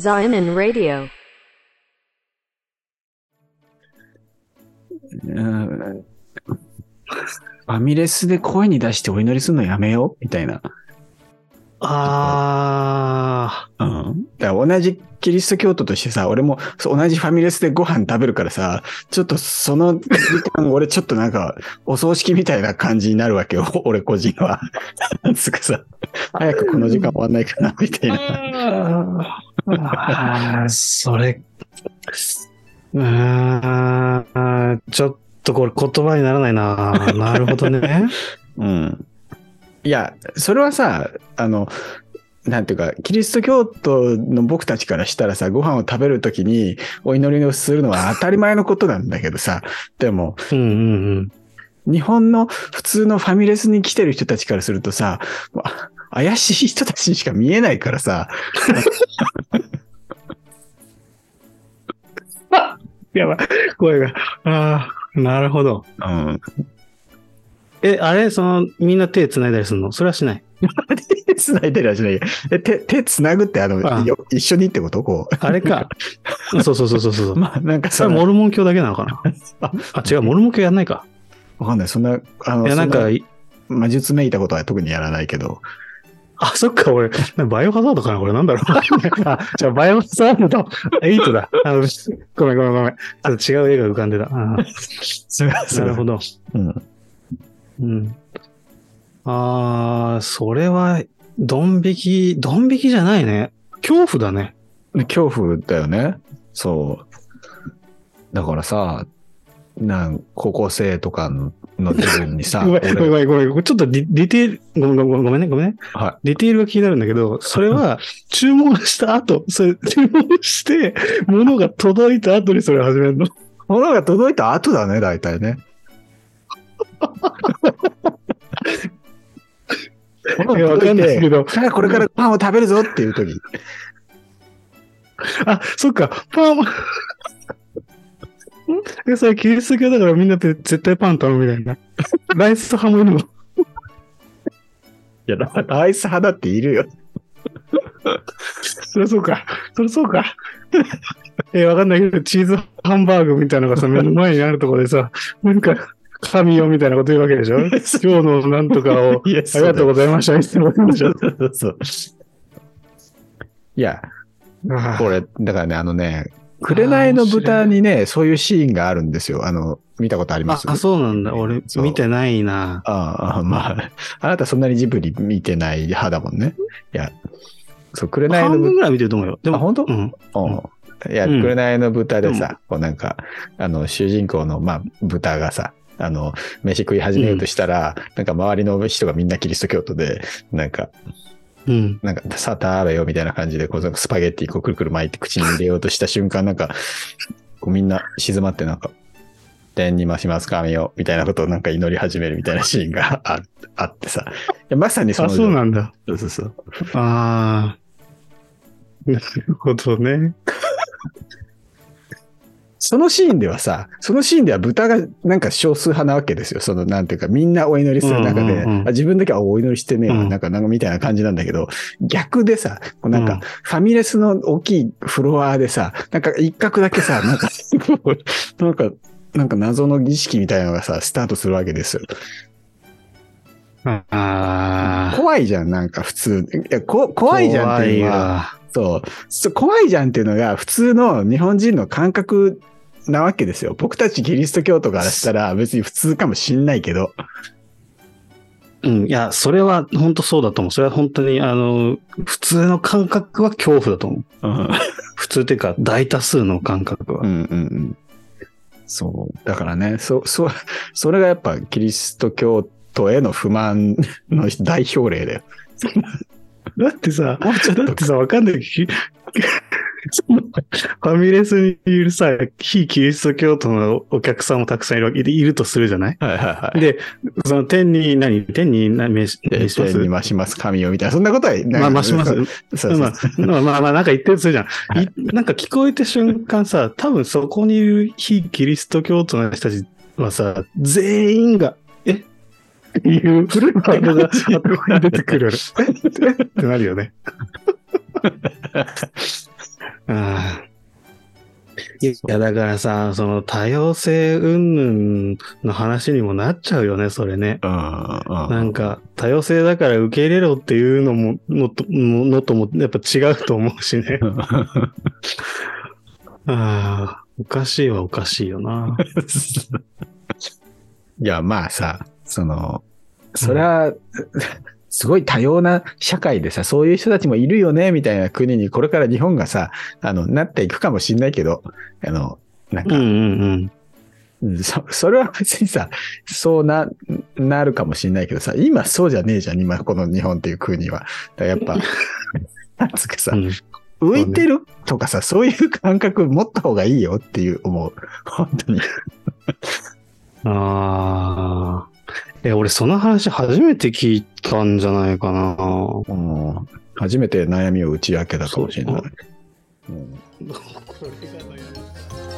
Zion Radio. うんファミレスで声に出してお祈りするのやめよう？みたいな。あうん。だから同じキリスト教徒としてさ、俺も同じファミレスでご飯食べるからさ、ちょっとその時間、俺ちょっとなんか、お葬式みたいな感じになるわけよ、俺個人は。な んつうかさ、早くこの時間終わんないかな、みたいな。あー。それ、うーん、ちょっとこれ言葉にならないな。なるほどね。うん。いや、それはさ、あの、なんていうか、キリスト教徒の僕たちからしたらさ、ご飯を食べるときにお祈りをするのは当たり前のことなんだけどさ、でも、うんうんうん。日本の普通のファミレスに来てる人たちからするとさ、怪しい人たちにしか見えないからさ、やばい、声が。ああ、なるほど。うん。え、あれ？その、みんな手繋いだりするの？それはしない。手繋いでるはしないよえ手、手繋ぐってあの、あよ一緒にってこと？こあれか。そうそうそうそうそうう。まあ、なんかさそれ、モルモン教だけなのかな？あ あ、違う、モルモン教やんないか。わかんない。そんな、あの、いや、なんか魔術めいたことは特にやらないけど、あ、そっか、俺、バイオハザードかなこれなんだろう。あ、じゃあ、バイオハザードと、8だ。あの、ごめんごめんごめん。ちょっと違う絵が浮かんでた。あそれはー なるほど。うん。うん。あー、それは、ドン引き、ドン引きじゃないね。恐怖だね。恐怖だよね。そう。だからさ、なん高校生とかのの自分にさ、ごめん、ごめん、ごめん。ちょっとディディテール、ごめん、ごめん、ごめんね、ごめんね。はディテールが気になるんだけど、それは、注文した後、それ、注文して、物が届いた後にそれを始めるの。い。物が届いた後だね、大体ね。物いやわかんないけどさあこれからパンを食べるぞっていう時。あ、そっか、パンは、え、それキリスト教だからみんなって絶対パン頼むみたいな。ライス派もいるの？いや、ラライス派だっているよ。そりゃそうか。そりゃそうか。え、わかんないけど、チーズハンバーグみたいなのがさ、目の前にあるところでさ、なんか、神よみたいなこと言うわけでしょ？今日のなんとかを、ありがとうございました。いつもでしょそうそう。いや、これ、だからね、あのね、紅の豚にね、そういうシーンがあるんですよ。あの、見たことあります？あ、あそうなんだ。俺、見てないな。ああ、まあ、あなたそんなにジブリ見てない派だもんね。いや、そう、紅の豚、半分ぐらい見てると思うよ。でも、あ本当？うん。うんいや、うん紅の豚ででさ、こうなんか、あの、主人公の、まあ、豚がさ、あの、飯食い始めようとしたら、なんか周りの人がみんなキリスト教徒で、なんか、うん。なんか、さあ食べよみたいな感じで、こう、スパゲッティこうくるくる巻いて口に入れようとした瞬間、なんか、こうみんな静まってなんか、天に増します神よ、みたいなことをなんか祈り始めるみたいなシーンがああってさ。いやまさにそあ、の、そうなんだ。そうそうそう。ああ。なるほどね。そのシーンではさ、そのシーンでは豚がなんか少数派なわけですよ。その、なんていうか、みんなお祈りする中で、うんうんうんあ自分だけはお祈りしてねうんなんか、なんかみたいな感じなんだけど、逆でさ、こうなんかうん、ファミレスの大きいフロアでさ、なんか一角だけさ、なんか、なんか、なんか謎の儀式みたいなのがさ、スタートするわけですよ。ああ。怖いじゃん、なんか普通。いや、こ怖いじゃんっていうのは、そう怖いじゃんっていうのが普通の日本人の感覚なわけですよ。僕たちキリスト教徒からしたら別に普通かもしんないけど。うん。いや、それは本当そうだと思う。それは本当に、あの、普通の感覚は恐怖だと思う。うん、普通っていうか、大多数の感覚は。うん、うんうん。そう。だからね、そ、そ、それがやっぱキリスト教徒への不満の代表例だよ。だってさ、もうちょっとだってさ、わかんない。きそのファミレスにいるさ、非キリスト教徒のお客さんもたくさんいるわけで、いるとするじゃない？はいはいはい。で、その天に何、天に何、召し召します？天に増します神よみたいな、そんなことは、まあ、増します。そうそうまあ、まあまあ、まあ、なんか言ってるとするじゃん。いなんか聞こえた瞬間さ、多分そこにいる非キリスト教徒の人たちはさ、全員が、えっていう古いワードが頭に出てくるってなるよね。ああ。いや、だからさ、その多様性云々の話にもなっちゃうよね、それね。うん。なんか、多様性だから受け入れろっていうのも、のと、のとも、やっぱ違うと思うしね。ああ、おかしいはおかしいよな。いや、まあさ、その、それは、すごい多様な社会でさ、そういう人たちもいるよね、みたいな国に、これから日本がさ、あの、なっていくかもしんないけど、あの、なんか、うんうんうん。うんそそれは別にさ、そうな、なるかもしんないけどさ、今そうじゃねえじゃん、今この日本っていう国は。だからやっぱ、なんつうかさ、うん浮いてる？とかさ、そういう感覚持った方がいいよっていう思う。本当に。ああ。え、俺その話初めて聞いたんじゃないかな。うん初めて悩みを打ち明けたかもしれない。うんこれが悩み